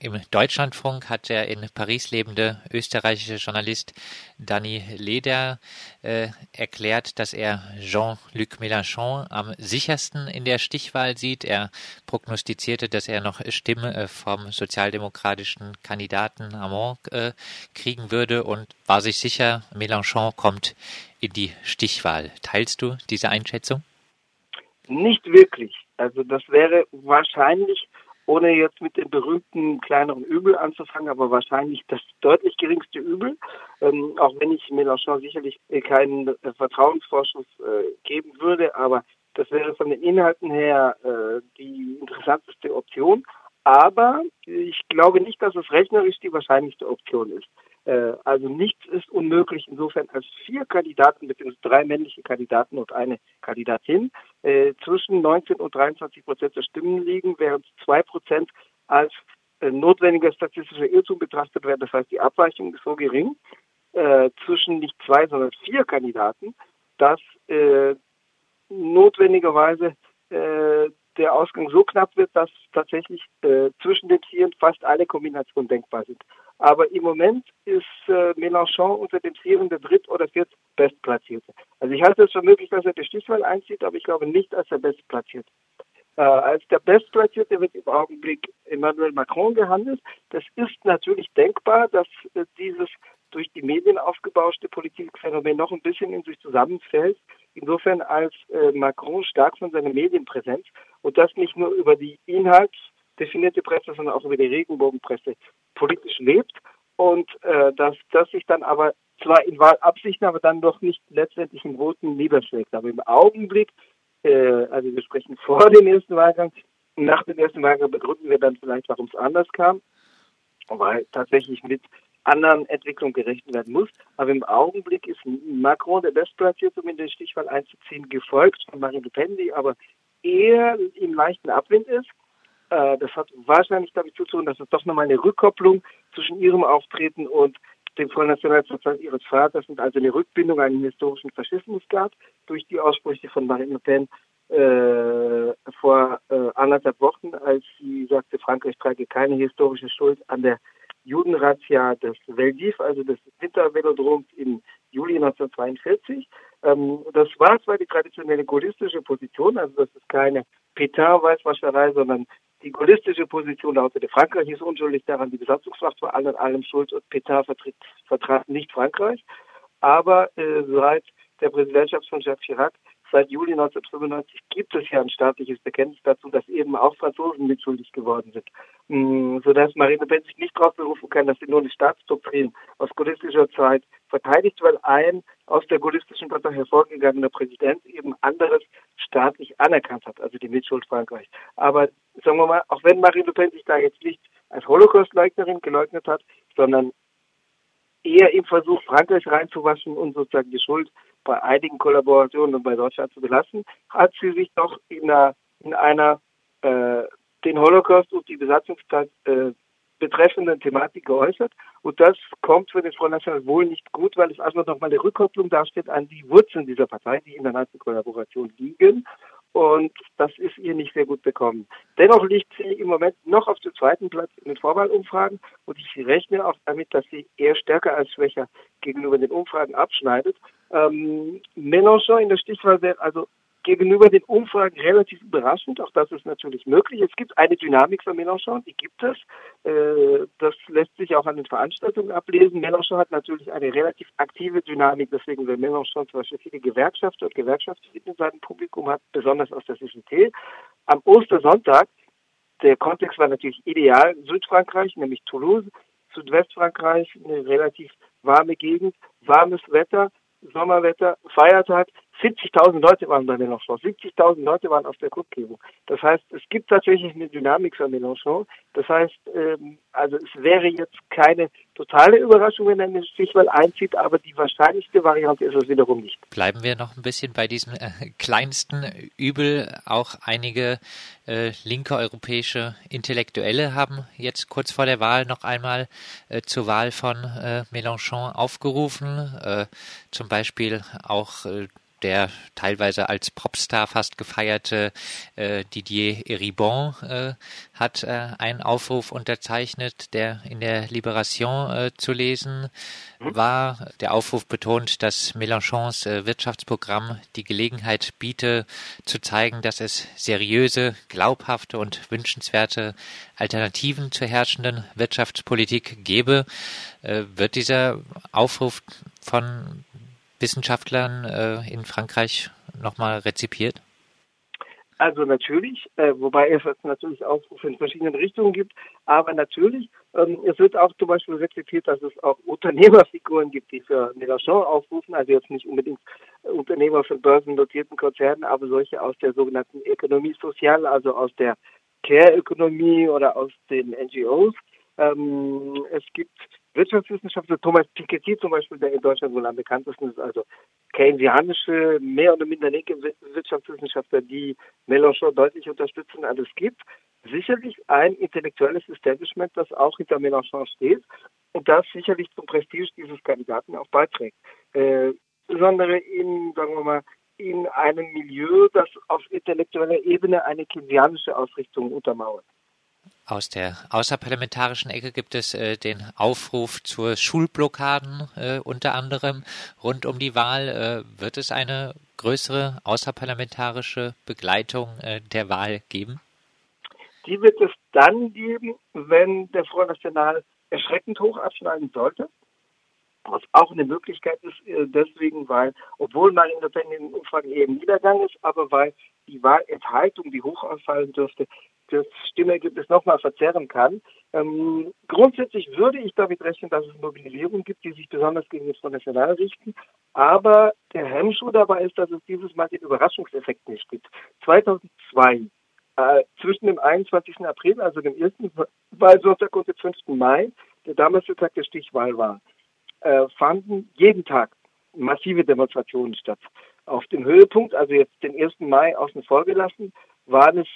Im Deutschlandfunk hat der in Paris lebende österreichische Journalist Danny Leder äh, erklärt, dass er Jean-Luc Mélenchon am sichersten in der Stichwahl sieht. Er prognostizierte, dass er noch Stimme äh, vom sozialdemokratischen Kandidaten Hamon äh, kriegen würde und war sich sicher, Mélenchon kommt in die Stichwahl. Teilst du diese Einschätzung? Nicht wirklich. Also das wäre wahrscheinlich ohne jetzt mit dem berühmten kleineren Übel anzufangen, aber wahrscheinlich das deutlich geringste Übel, ähm, auch wenn ich Mélenchon sicherlich keinen äh, Vertrauensvorschuss äh, geben würde, aber das wäre von den Inhalten her äh, die interessanteste Option. Aber ich glaube nicht, dass es rechnerisch die wahrscheinlichste Option ist. Äh, also nichts ist unmöglich insofern als vier Kandidaten, beziehungsweise drei männliche Kandidaten und eine Kandidatin äh, zwischen 19 und 23 Prozent der Stimmen liegen, während zwei Prozent als äh, notwendiger statistischer Irrtum betrachtet werden. Das heißt, die Abweichung ist so gering zwischen nicht zwei, sondern vier Kandidaten, dass notwendigerweise der Ausgang so knapp wird, dass tatsächlich zwischen den Vieren fast alle Kombinationen denkbar sind. Aber im Moment ist äh, Mélenchon unter den Vieren der dritt- oder viertbestplatzierte. Also ich halte es für möglich, dass er die Stichwahl einzieht, aber ich glaube nicht als der Bestplatzierte. Äh, als der Bestplatzierte wird im Augenblick Emmanuel Macron gehandelt. Das ist natürlich denkbar, dass äh, dieses durch die Medien aufgebauschte Politikphänomen noch ein bisschen in sich zusammenfällt. Insofern als äh, Macron stark von seiner Medienpräsenz und das nicht nur über die inhaltsdefinierte Presse, sondern auch über die Regenbogenpresse politisch lebt und äh, dass das sich dann aber zwar in Wahlabsichten, aber dann doch nicht letztendlich in Voten niederschlägt. Aber im Augenblick, äh, also wir sprechen vor dem ersten Wahlgang, nach dem ersten Wahlgang begründen wir dann vielleicht, warum es anders kam, weil tatsächlich mit anderen Entwicklungen gerechnet werden muss. Aber im Augenblick ist Macron der Bestplatzierte, um in den Stichwahl einzuziehen, gefolgt von Marine Le Pen, die aber eher im leichten Abwind ist. Äh, das hat wahrscheinlich damit zu tun, dass es doch nochmal eine Rückkopplung zwischen ihrem Auftreten und dem Front Nationalsozialismus ihres Vaters und also eine Rückbindung an den historischen Faschismus gab durch die Aussprüche von Marine Le Pen äh, vor äh, anderthalb Wochen, als sie sagte, Frankreich trage keine historische Schuld an der Judenrazzia des Veldiv, also des Wintervelodroms im Juli 1942. Ähm, das war zwar die traditionelle gaullistische Position, also das ist keine Petain-Weißwascherei, sondern die gaullistische Position lautete, Frankreich ist unschuldig daran, die Besatzungsmacht war allen allem schuld und Petain vertritt, vertrat nicht Frankreich. Aber äh, seit der Präsidentschaft von Jacques Chirac Seit Juli 1995 gibt es ja ein staatliches Bekenntnis dazu, dass eben auch Franzosen mitschuldig geworden sind, mm, sodass Marine Le Pen sich nicht darauf berufen kann, dass sie nur eine Staatsdoktrin aus gaullistischer Zeit verteidigt, weil ein aus der gaullistischen Partei hervorgegangener Präsident eben anderes staatlich anerkannt hat, also die Mitschuld Frankreichs. Aber sagen wir mal, auch wenn Marine Le Pen sich da jetzt nicht als Holocaust-Leugnerin geleugnet hat, sondern eher im Versuch, Frankreich reinzuwaschen und sozusagen die Schuld bei einigen Kollaborationen und bei Deutschland zu belassen, hat sie sich doch in einer, in einer äh, den Holocaust und die Besatzungszeit äh, betreffenden Thematik geäußert. Und das kommt für den Front National wohl nicht gut, weil es also nochmal eine Rückkopplung darstellt an die Wurzeln dieser Partei, die in der Nazi-Kollaboration liegen und das ist ihr nicht sehr gut bekommen. Dennoch liegt sie im Moment noch auf dem zweiten Platz in den Vorwahlumfragen und ich rechne auch damit, dass sie eher stärker als schwächer gegenüber den Umfragen abschneidet. Ähm, Mélenchon in der Stichwahl wäre also gegenüber den Umfragen relativ überraschend. Auch das ist natürlich möglich. Es gibt eine Dynamik von Mélenchon, die gibt es. Äh, das lässt sich auch an den Veranstaltungen ablesen. Mélenchon hat natürlich eine relativ aktive Dynamik, deswegen weil Mélenchon zum Beispiel viele Gewerkschafter und Gewerkschafter in seinem Publikum hat, besonders aus der CGT. Am Ostersonntag, der Kontext war natürlich ideal, Südfrankreich, nämlich Toulouse, Südwestfrankreich, eine relativ warme Gegend, warmes Wetter, Sommerwetter, Feiertag, 70.000 Leute waren bei Mélenchon. 70.000 Leute waren auf der Kundgebung. Das heißt, es gibt tatsächlich eine Dynamik für Mélenchon. Das heißt, ähm, also es wäre jetzt keine totale Überraschung, wenn er eine Stichwahl einzieht, aber die wahrscheinlichste Variante ist es wiederum nicht. Bleiben wir noch ein bisschen bei diesem äh, kleinsten Übel. Auch einige äh, linke europäische Intellektuelle haben jetzt kurz vor der Wahl noch einmal äh, zur Wahl von äh, Mélenchon aufgerufen. Äh, zum Beispiel auch äh, der teilweise als Popstar fast gefeierte äh, Didier Eribon äh, hat äh, einen Aufruf unterzeichnet, der in der Liberation äh, zu lesen mhm. war. Der Aufruf betont, dass Mélenchons äh, Wirtschaftsprogramm die Gelegenheit biete, zu zeigen, dass es seriöse, glaubhafte und wünschenswerte Alternativen zur herrschenden Wirtschaftspolitik gebe. Äh, wird dieser Aufruf von Wissenschaftlern äh, in Frankreich nochmal rezipiert? Also natürlich, äh, wobei es natürlich Aufrufe in verschiedenen Richtungen gibt, aber natürlich, ähm, es wird auch zum Beispiel rezipiert, dass es auch Unternehmerfiguren gibt, die für Mélenchon aufrufen, also jetzt nicht unbedingt Unternehmer von börsennotierten Konzernen, aber solche aus der sogenannten Ökonomie Soziale, also aus der Care-Ökonomie oder aus den NGOs. Ähm, es gibt Wirtschaftswissenschaftler, Thomas Piketty zum Beispiel, der in Deutschland wohl am bekanntesten ist, also keynesianische, mehr oder minder linke Wirtschaftswissenschaftler, die Mélenchon deutlich unterstützen. Also es gibt sicherlich ein intellektuelles Establishment, das auch hinter Mélenchon steht und das sicherlich zum Prestige dieses Kandidaten auch beiträgt. Äh, insbesondere in, sagen wir mal, in einem Milieu, das auf intellektueller Ebene eine keynesianische Ausrichtung untermauert. Aus der außerparlamentarischen Ecke gibt es äh, den Aufruf zur Schulblockaden äh, unter anderem rund um die Wahl. Äh, wird es eine größere außerparlamentarische Begleitung äh, der Wahl geben? Die wird es dann geben, wenn der Front National erschreckend hoch abschneiden sollte. Was auch eine Möglichkeit ist, äh, deswegen, weil, obwohl Pen in Umfragen eben Niedergang ist, aber weil die Wahlenthaltung, die hoch ausfallen dürfte, das Stimmergebnis nochmal verzerren kann. Ähm, grundsätzlich würde ich damit rechnen, dass es Mobilisierungen gibt, die sich besonders gegen das Front National richten. Aber der Hemmschuh dabei ist, dass es dieses Mal den Überraschungseffekt nicht gibt. 2002 äh, zwischen dem 21. April, also dem ersten Wahlsonntag und dem 5. Mai, der damalige Tag der Stichwahl war, äh, fanden jeden Tag massive Demonstrationen statt. Auf dem Höhepunkt, also jetzt den 1. Mai außen vor gelassen, waren es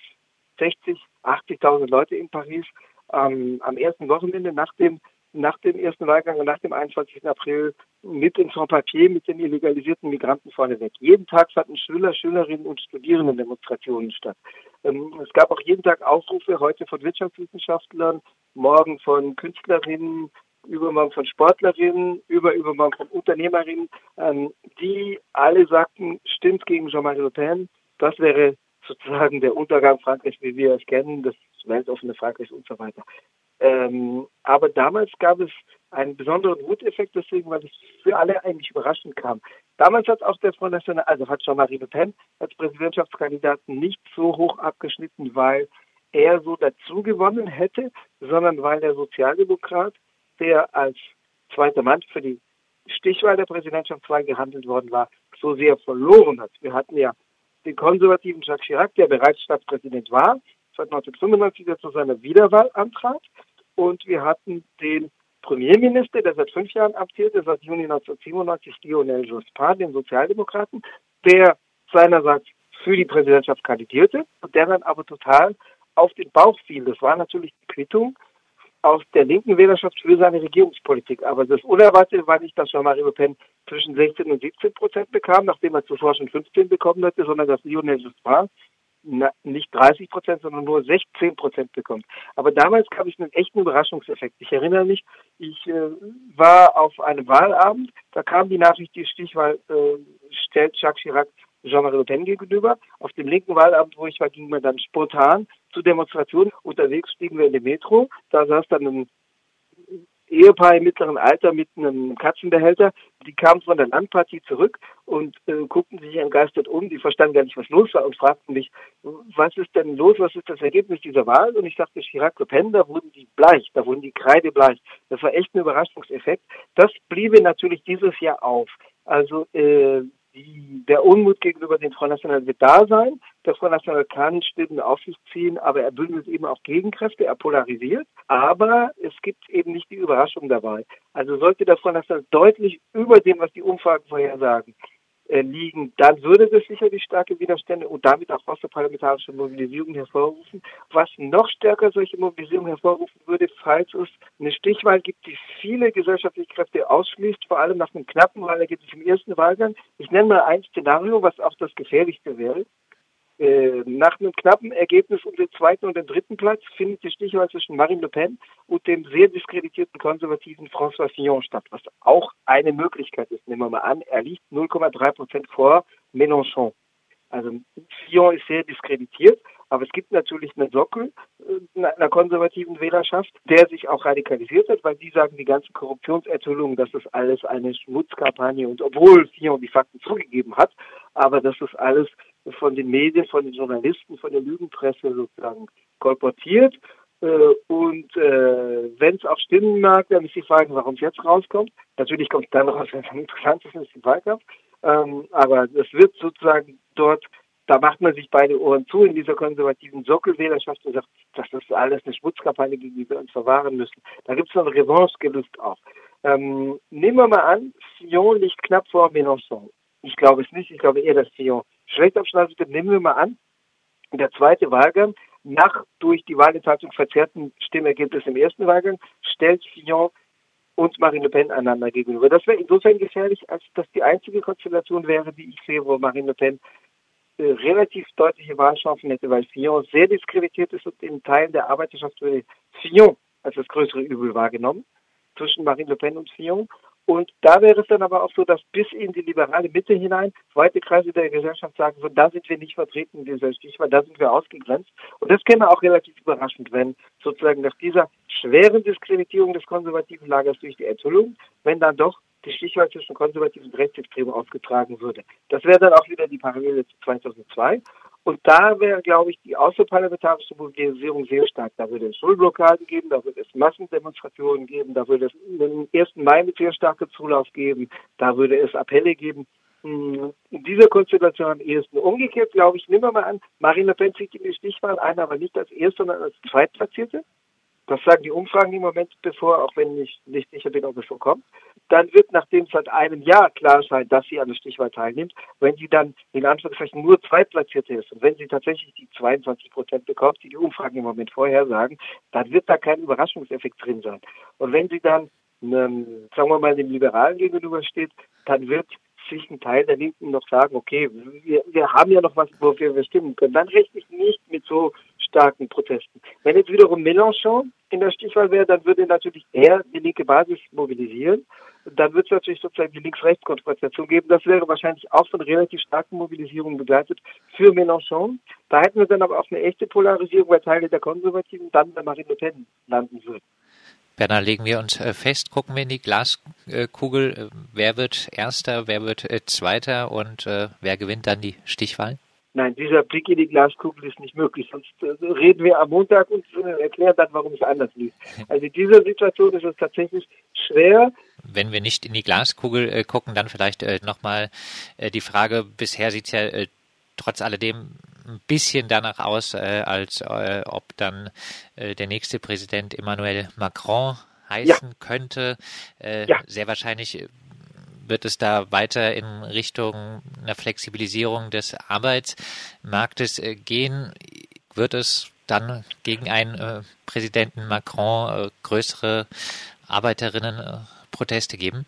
60, 80.000 Leute in Paris ähm, am ersten Wochenende nach dem nach dem ersten Wahlgang und nach dem 21. April mit den Sans-Papier, mit den illegalisierten Migranten vorneweg. Jeden Tag fanden Schüler, Schülerinnen und Studierenden Demonstrationen statt. Ähm, es gab auch jeden Tag Aufrufe, heute von Wirtschaftswissenschaftlern, morgen von Künstlerinnen, übermorgen von Sportlerinnen, über übermorgen von Unternehmerinnen, ähm, die alle sagten, stimmt gegen Jean-Marie Le Pen. Das wäre sozusagen der Untergang Frankreichs, wie wir es kennen, das weltoffene Frankreich und so weiter. Ähm, aber damals gab es einen besonderen Wuteffekt deswegen, weil es für alle eigentlich überraschend kam. Damals hat auch der Front National, also hat Jean-Marie Le Pen als Präsidentschaftskandidaten nicht so hoch abgeschnitten, weil er so dazu gewonnen hätte, sondern weil der Sozialdemokrat, der als zweiter Mann für die Stichwahl der Präsidentschaftswahl gehandelt worden war, so sehr verloren hat. Wir hatten ja den konservativen Jacques Chirac, der bereits Staatspräsident war, seit 1995 der zu seiner Wiederwahl antrat. Und wir hatten den Premierminister, der seit fünf Jahren amtierte, seit Juni 1997, Lionel Jospin, den Sozialdemokraten, der seinerseits für die Präsidentschaft kandidierte und der dann aber total auf den Bauch fiel. Das war natürlich die Quittung aus der linken Wählerschaft für seine Regierungspolitik. Aber das Unerwartete war nicht, dass Jean-Marie Le Pen zwischen 16 und 17 Prozent bekam, nachdem er zuvor schon 15 bekommen hatte, sondern dass Lionel Jospin nicht 30 Prozent, sondern nur 16 Prozent bekommt. Aber damals gab es einen echten Überraschungseffekt. Ich erinnere mich, ich äh, war auf einem Wahlabend, da kam die Nachricht, die Stichwahl äh, stellt Jacques Chirac Jean-Marie Le Pen gegenüber. Auf dem linken Wahlabend, wo ich war, ging man dann spontan zu Demonstrationen. Unterwegs stiegen wir in die Metro. Da saß dann ein Ehepaar im mittleren Alter mit einem Katzenbehälter. Die kamen von der Landpartie zurück und äh, guckten sich entgeistert um. Die verstanden gar nicht, was los war und fragten mich, was ist denn los? Was ist das Ergebnis dieser Wahl? Und ich sagte, Chirac Le Pen, da wurden die bleich, da wurden die kreidebleich. Das war echt ein Überraschungseffekt. Das bliebe natürlich dieses Jahr auf. Also äh, der Unmut gegenüber dem Front National wird da sein. Der Front National kann Stimmen auf sich ziehen, aber er bündelt eben auch Gegenkräfte, er polarisiert. Aber es gibt eben nicht die Überraschung dabei. Also sollte der Front National deutlich über dem, was die Umfragen vorhersagen, liegen, dann würde das sicherlich starke Widerstände und damit auch außerparlamentarische Mobilisierung hervorrufen. Was noch stärker solche Mobilisierung hervorrufen würde, falls es eine Stichwahl gibt, die viele gesellschaftliche Kräfte ausschließt, vor allem nach einem knappen Wahlergebnis im ersten Wahlgang. Ich nenne mal ein Szenario, was auch das gefährlichste wäre. Äh, nach einem knappen Ergebnis um den zweiten und den dritten Platz findet die Stichwahl zwischen Marine Le Pen und dem sehr diskreditierten konservativen François Fillon statt, was auch eine Möglichkeit ist. Nehmen wir mal an, er liegt 0,3 Prozent vor Mélenchon. Also Fillon ist sehr diskreditiert, aber es gibt natürlich einen Sockel äh, einer konservativen Wählerschaft, der sich auch radikalisiert hat, weil die sagen, die ganzen Korruptionsertüllungen, das ist alles eine Schmutzkampagne und obwohl Fillon die Fakten zugegeben hat, aber das ist alles von den Medien, von den Journalisten, von der Lügenpresse sozusagen kolportiert. Äh, und äh, wenn es auch stimmen mag, dann ist die Frage, warum es jetzt rauskommt. Natürlich kommt es dann raus, wenn es interessant ist, ist im Wahlkampf. Aber es wird sozusagen dort, da macht man sich beide Ohren zu in dieser konservativen Sockelwählerschaft und sagt, das ist alles eine Schmutzkampagne, gegen die wir uns verwahren müssen. Da gibt es noch Revanche-Gelust auch. Ähm, nehmen wir mal an, Sion liegt knapp vor Mélenchon. Ich glaube es nicht. Ich glaube eher, dass Sion schlecht abschneidet. Nehmen wir mal an, der zweite Wahlgang, nach durch die Wahlenthaltung verzerrten Stimmergebnis im ersten Wahlgang, stellt Fillon und Marine Le Pen einander gegenüber. Das wäre insofern gefährlich, als dass die einzige Konstellation wäre, die ich sehe, wo Marine Le Pen äh, relativ deutliche Wahlchancen hätte, weil Fillon sehr diskreditiert ist und in Teilen der Arbeiterschaft würde Fillon als das größere Übel wahrgenommen zwischen Marine Le Pen und Fillon. Und da wäre es dann aber auch so, dass bis in die liberale Mitte hinein weite Kreise der Gesellschaft sagen würden, da sind wir nicht vertreten in dieser Stichwahl, da sind wir ausgegrenzt. Und das käme auch relativ überraschend, wenn sozusagen nach dieser schweren Diskreditierung des konservativen Lagers durch die Enthüllung, wenn dann doch die Stichwahl zwischen konservativen und rechtsextremen ausgetragen würde. Das wäre dann auch wieder die Parallele zu 2002. Und da wäre, glaube ich, die außerparlamentarische Mobilisierung sehr stark. Da würde es Schulblockaden geben, da würde es Massendemonstrationen geben, da würde es den 1. Mai mit sehr starkem Zulauf geben, da würde es Appelle geben. Hm, in dieser Konstellation am ehesten. Umgekehrt, glaube ich, nehmen wir mal an, Marine Le Pen zieht in die Stichwahl ein, aber nicht als Erste, sondern als Zweitplatzierte. Das sagen die Umfragen im Moment bevor, auch wenn ich nicht sicher bin, ob es so kommt dann wird, nachdem seit einem Jahr klar sein, dass sie an der Stichwahl teilnimmt, wenn sie dann in Anführungszeichen nur Zweitplatzierte ist und wenn sie tatsächlich die 22 Prozent bekommt, die die Umfragen im Moment vorhersagen, dann wird da kein Überraschungseffekt drin sein. Und wenn sie dann, einem, sagen wir mal, dem Liberalen gegenübersteht, dann wird sich ein Teil der Linken noch sagen, okay, wir, wir haben ja noch was, wofür wir stimmen können. Dann rechne ich nicht mit so starken Protesten. Wenn jetzt wiederum Mélenchon in der Stichwahl wäre, dann würde natürlich er die linke Basis mobilisieren. Dann wird es natürlich sozusagen die Links-Rechts-Konfrontation geben. Das wäre wahrscheinlich auch von relativ starken Mobilisierungen begleitet für Mélenchon. Da hätten wir dann aber auch eine echte Polarisierung, weil Teile der Konservativen dann bei Marine Le Pen landen würden. Bernhard, legen wir uns äh, fest, gucken wir in die Glaskugel, äh, wer wird Erster, wer wird äh, Zweiter und wer gewinnt dann die Stichwahl? Nein, dieser Blick in die Glaskugel ist nicht möglich. Sonst reden wir am Montag und erklären dann, warum es anders lief. Also in dieser Situation ist es tatsächlich schwer. Wenn wir nicht in die Glaskugel gucken, dann vielleicht nochmal die Frage, bisher sieht es ja trotz alledem ein bisschen danach aus, äh, als äh, ob dann äh, der nächste Präsident Emmanuel Macron heißen ja. könnte. Äh, ja. Sehr wahrscheinlich äh, wird es da weiter in Richtung einer Flexibilisierung des Arbeitsmarktes äh, gehen. Wird es dann gegen einen äh, Präsidenten Macron äh, größere Arbeiterinnenproteste geben?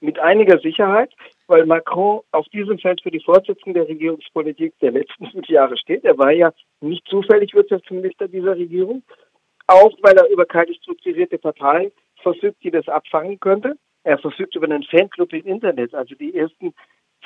Mit einiger Sicherheit weil Macron auf diesem Feld für die Fortsetzung der Regierungspolitik der letzten fünf Jahre steht. Er war ja nicht zufällig Wirtschaftsminister dieser Regierung, auch weil er über keine strukturierte Partei verfügt, die das abfangen könnte. Er verfügt über einen Fanclub im Internet. Also die ersten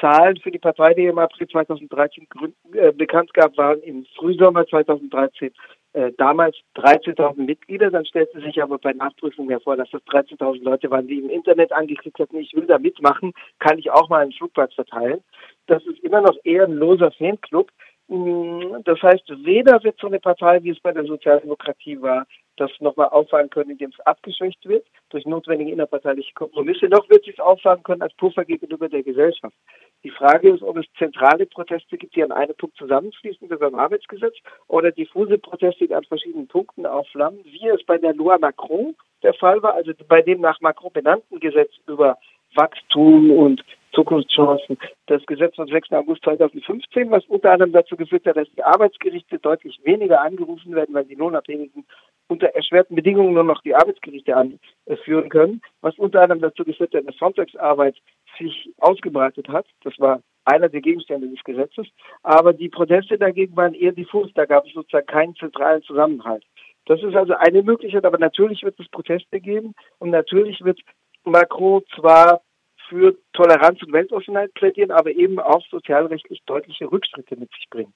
Zahlen für die Partei, die im April 2013 äh, bekannt gab, waren im Frühsommer 2013 äh, damals 13.000 Mitglieder. Dann stellte sich aber bei Nachprüfung hervor, dass das 13.000 Leute waren, die im Internet angeklickt hatten, ich will da mitmachen, kann ich auch mal einen Flugplatz verteilen. Das ist immer noch eher ein loser Fanclub. Mm, das heißt, weder wird so eine Partei, wie es bei der Sozialdemokratie war, das nochmal auffangen können, indem es abgeschwächt wird durch notwendige innerparteiliche Kompromisse, noch wird es auffangen können als Puffer gegenüber der Gesellschaft. Die Frage ist, ob es zentrale Proteste gibt, die an einem Punkt zusammenfließen, wie beim Arbeitsgesetz, oder diffuse Proteste, die an verschiedenen Punkten aufflammen, wie es bei der Loi Macron der Fall war, also bei dem nach Macron benannten Gesetz über Wachstum und Zukunftschancen. Das Gesetz vom 6. August 2015, was unter anderem dazu geführt hat, dass die Arbeitsgerichte deutlich weniger angerufen werden, weil die Lohnabhängigen unter erschwerten Bedingungen nur noch die Arbeitsgerichte anführen können, was unter anderem dazu geführt hat, dass Sonntagsarbeit sich ausgebreitet hat. Das war einer der Gegenstände des Gesetzes. Aber die Proteste dagegen waren eher diffus. Da gab es sozusagen keinen zentralen Zusammenhalt. Das ist also eine Möglichkeit, aber natürlich wird es Proteste geben und natürlich wird Macron zwar für Toleranz und Weltoffenheit plädieren, aber eben auch sozialrechtlich deutliche Rückschritte mit sich bringen.